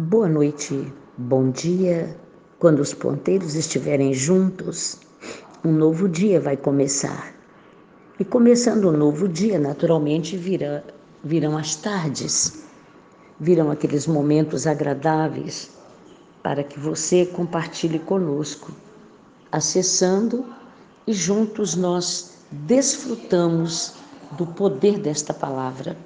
Boa noite, bom dia. Quando os ponteiros estiverem juntos, um novo dia vai começar. E começando um novo dia, naturalmente virá, virão as tardes, virão aqueles momentos agradáveis para que você compartilhe conosco, acessando e juntos nós desfrutamos do poder desta palavra.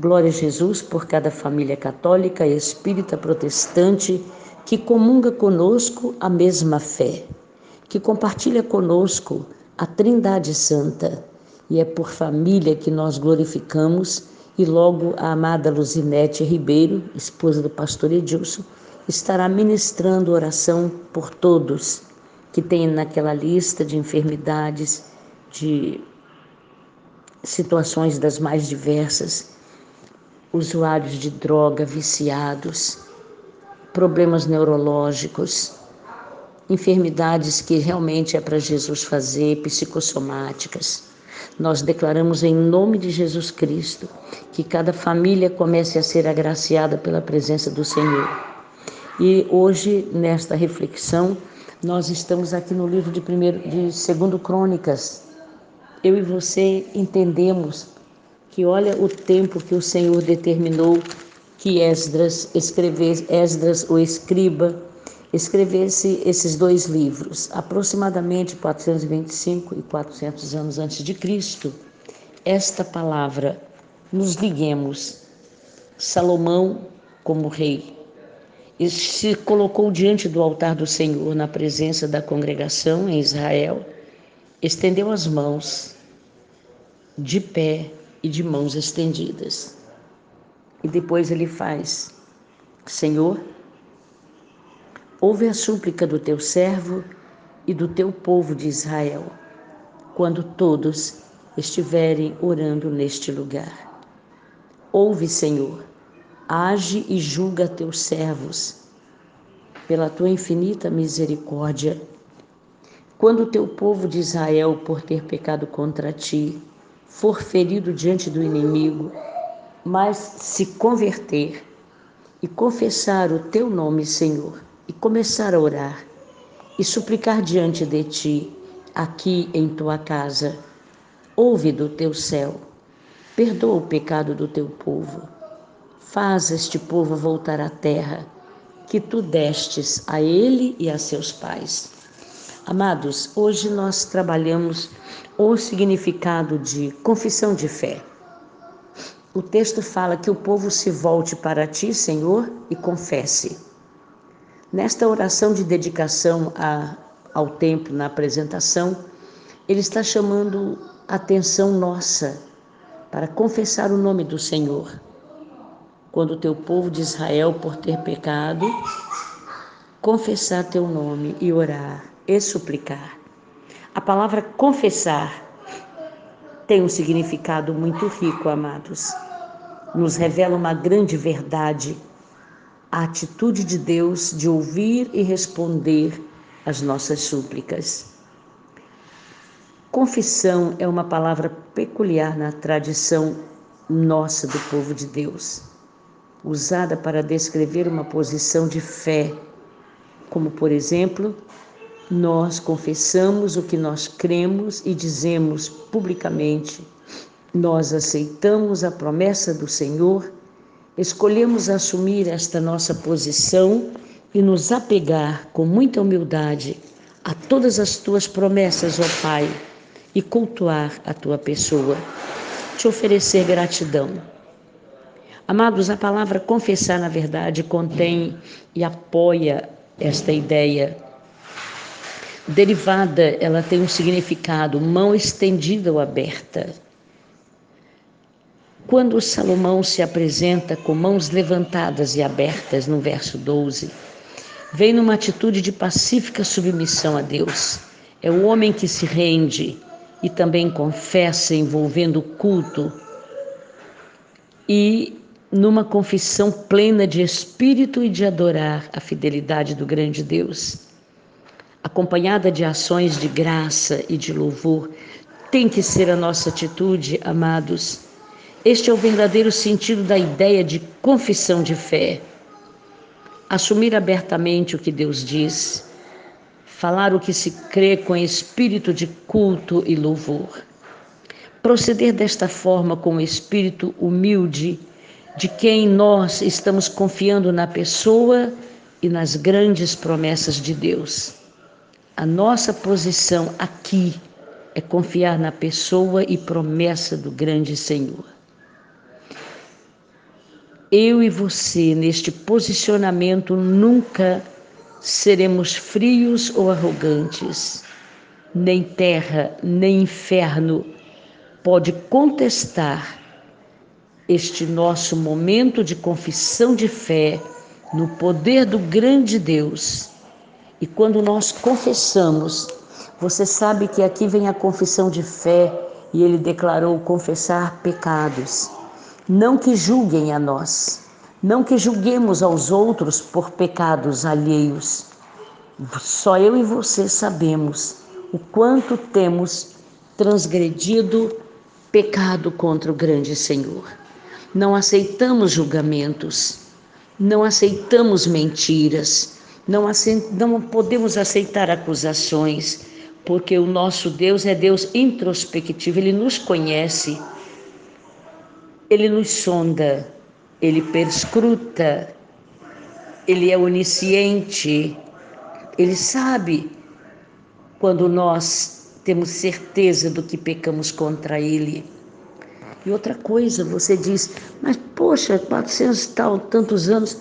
Glória a Jesus por cada família católica e espírita protestante que comunga conosco a mesma fé, que compartilha conosco a Trindade Santa. E é por família que nós glorificamos e logo a amada Luzinete Ribeiro, esposa do pastor Edilson, estará ministrando oração por todos que têm naquela lista de enfermidades, de situações das mais diversas usuários de droga, viciados, problemas neurológicos, enfermidades que realmente é para Jesus fazer, psicossomáticas. Nós declaramos em nome de Jesus Cristo que cada família comece a ser agraciada pela presença do Senhor. E hoje, nesta reflexão, nós estamos aqui no livro de primeiro de segundo Crônicas. Eu e você entendemos que olha o tempo que o Senhor determinou que Esdras escrevesse, Esdras o escriba, escrevesse esses dois livros, aproximadamente 425 e 400 anos antes de Cristo. Esta palavra nos liguemos. Salomão como rei e se colocou diante do altar do Senhor na presença da congregação em Israel, estendeu as mãos de pé e de mãos estendidas. E depois ele faz: Senhor, ouve a súplica do teu servo e do teu povo de Israel, quando todos estiverem orando neste lugar. Ouve, Senhor, age e julga teus servos, pela tua infinita misericórdia. Quando o teu povo de Israel, por ter pecado contra ti, for ferido diante do inimigo, mas se converter e confessar o teu nome, Senhor, e começar a orar e suplicar diante de ti, aqui em tua casa, ouve do teu céu, perdoa o pecado do teu povo, faz este povo voltar à terra que tu destes a ele e a seus pais. Amados, hoje nós trabalhamos o significado de confissão de fé. O texto fala que o povo se volte para ti, Senhor, e confesse. Nesta oração de dedicação a, ao templo, na apresentação, ele está chamando a atenção nossa para confessar o nome do Senhor. Quando o teu povo de Israel, por ter pecado, confessar teu nome e orar e suplicar. A palavra confessar tem um significado muito rico, amados. Nos revela uma grande verdade, a atitude de Deus de ouvir e responder às nossas súplicas. Confissão é uma palavra peculiar na tradição nossa do povo de Deus, usada para descrever uma posição de fé, como por exemplo, nós confessamos o que nós cremos e dizemos publicamente. Nós aceitamos a promessa do Senhor, escolhemos assumir esta nossa posição e nos apegar com muita humildade a todas as tuas promessas, ó Pai, e cultuar a tua pessoa, te oferecer gratidão. Amados, a palavra confessar, na verdade, contém e apoia esta ideia derivada, ela tem um significado, mão estendida ou aberta. Quando Salomão se apresenta com mãos levantadas e abertas, no verso 12, vem numa atitude de pacífica submissão a Deus. É o homem que se rende e também confessa, envolvendo o culto, e numa confissão plena de espírito e de adorar a fidelidade do grande Deus acompanhada de ações de graça e de louvor, tem que ser a nossa atitude, amados. Este é o verdadeiro sentido da ideia de confissão de fé. assumir abertamente o que Deus diz, falar o que se crê com espírito de culto e louvor. Proceder desta forma com o espírito humilde de quem nós estamos confiando na pessoa e nas grandes promessas de Deus. A nossa posição aqui é confiar na pessoa e promessa do grande Senhor. Eu e você, neste posicionamento, nunca seremos frios ou arrogantes. Nem terra, nem inferno pode contestar este nosso momento de confissão de fé no poder do grande Deus. E quando nós confessamos, você sabe que aqui vem a confissão de fé e ele declarou confessar pecados. Não que julguem a nós, não que julguemos aos outros por pecados alheios. Só eu e você sabemos o quanto temos transgredido pecado contra o grande Senhor. Não aceitamos julgamentos, não aceitamos mentiras, não, não podemos aceitar acusações, porque o nosso Deus é Deus introspectivo, ele nos conhece, ele nos sonda, ele perscruta, ele é onisciente, ele sabe quando nós temos certeza do que pecamos contra Ele. E outra coisa, você diz, mas poxa, 400 tal, tantos anos,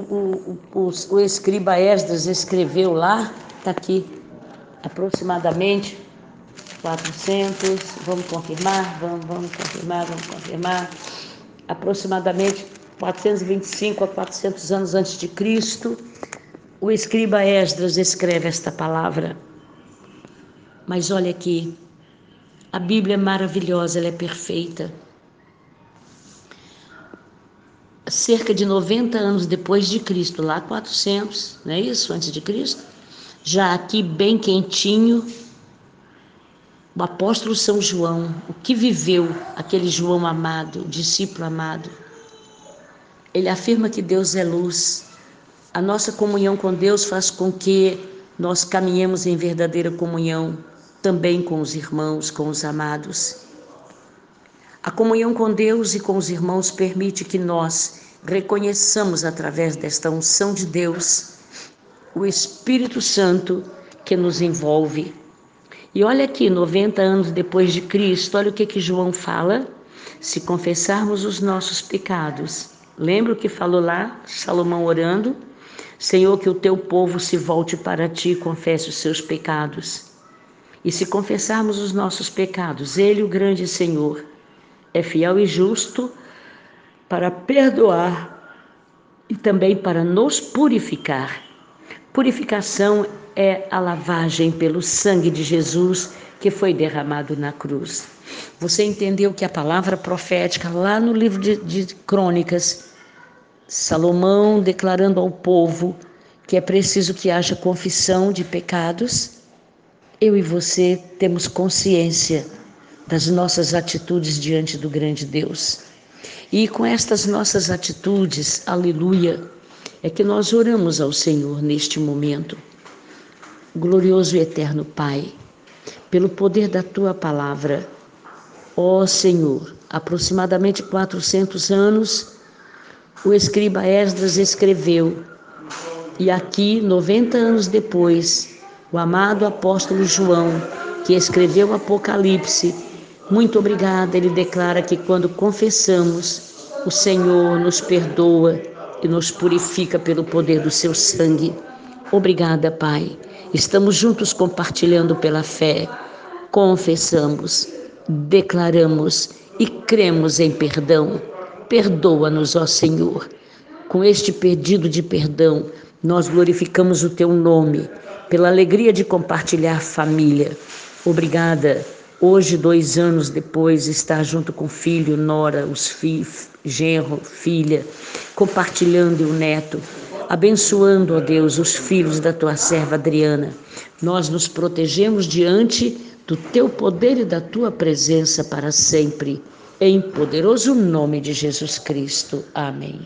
o, o, o escriba Esdras escreveu lá, está aqui, aproximadamente 400, vamos confirmar, vamos, vamos confirmar, vamos confirmar, aproximadamente 425 a 400 anos antes de Cristo, o escriba Esdras escreve esta palavra. Mas olha aqui, a Bíblia é maravilhosa, ela é perfeita. Cerca de 90 anos depois de Cristo, lá 400, não é isso? Antes de Cristo. Já aqui bem quentinho, o apóstolo São João, o que viveu aquele João amado, discípulo amado. Ele afirma que Deus é luz. A nossa comunhão com Deus faz com que nós caminhemos em verdadeira comunhão também com os irmãos, com os amados. A comunhão com Deus e com os irmãos permite que nós reconheçamos através desta unção de Deus o Espírito Santo que nos envolve. E olha aqui, 90 anos depois de Cristo, olha o que que João fala. Se confessarmos os nossos pecados, lembra o que falou lá, Salomão orando? Senhor, que o teu povo se volte para ti e confesse os seus pecados. E se confessarmos os nossos pecados, Ele, o grande Senhor, é fiel e justo para perdoar e também para nos purificar. Purificação é a lavagem pelo sangue de Jesus que foi derramado na cruz. Você entendeu que a palavra profética, lá no livro de, de Crônicas, Salomão declarando ao povo que é preciso que haja confissão de pecados eu e você temos consciência das nossas atitudes diante do grande Deus. E com estas nossas atitudes, aleluia, é que nós oramos ao Senhor neste momento. Glorioso e eterno Pai, pelo poder da tua palavra, ó Senhor, aproximadamente 400 anos, o escriba Esdras escreveu, e aqui, 90 anos depois, o amado apóstolo João, que escreveu o Apocalipse, muito obrigada. Ele declara que quando confessamos, o Senhor nos perdoa e nos purifica pelo poder do seu sangue. Obrigada, Pai. Estamos juntos compartilhando pela fé. Confessamos, declaramos e cremos em perdão. Perdoa-nos, ó Senhor. Com este pedido de perdão, nós glorificamos o teu nome pela alegria de compartilhar família. Obrigada. Hoje, dois anos depois, estar junto com filho, nora, os filhos, genro, filha, compartilhando o neto, abençoando, ó Deus, os filhos da tua serva Adriana. Nós nos protegemos diante do teu poder e da tua presença para sempre. Em poderoso nome de Jesus Cristo. Amém.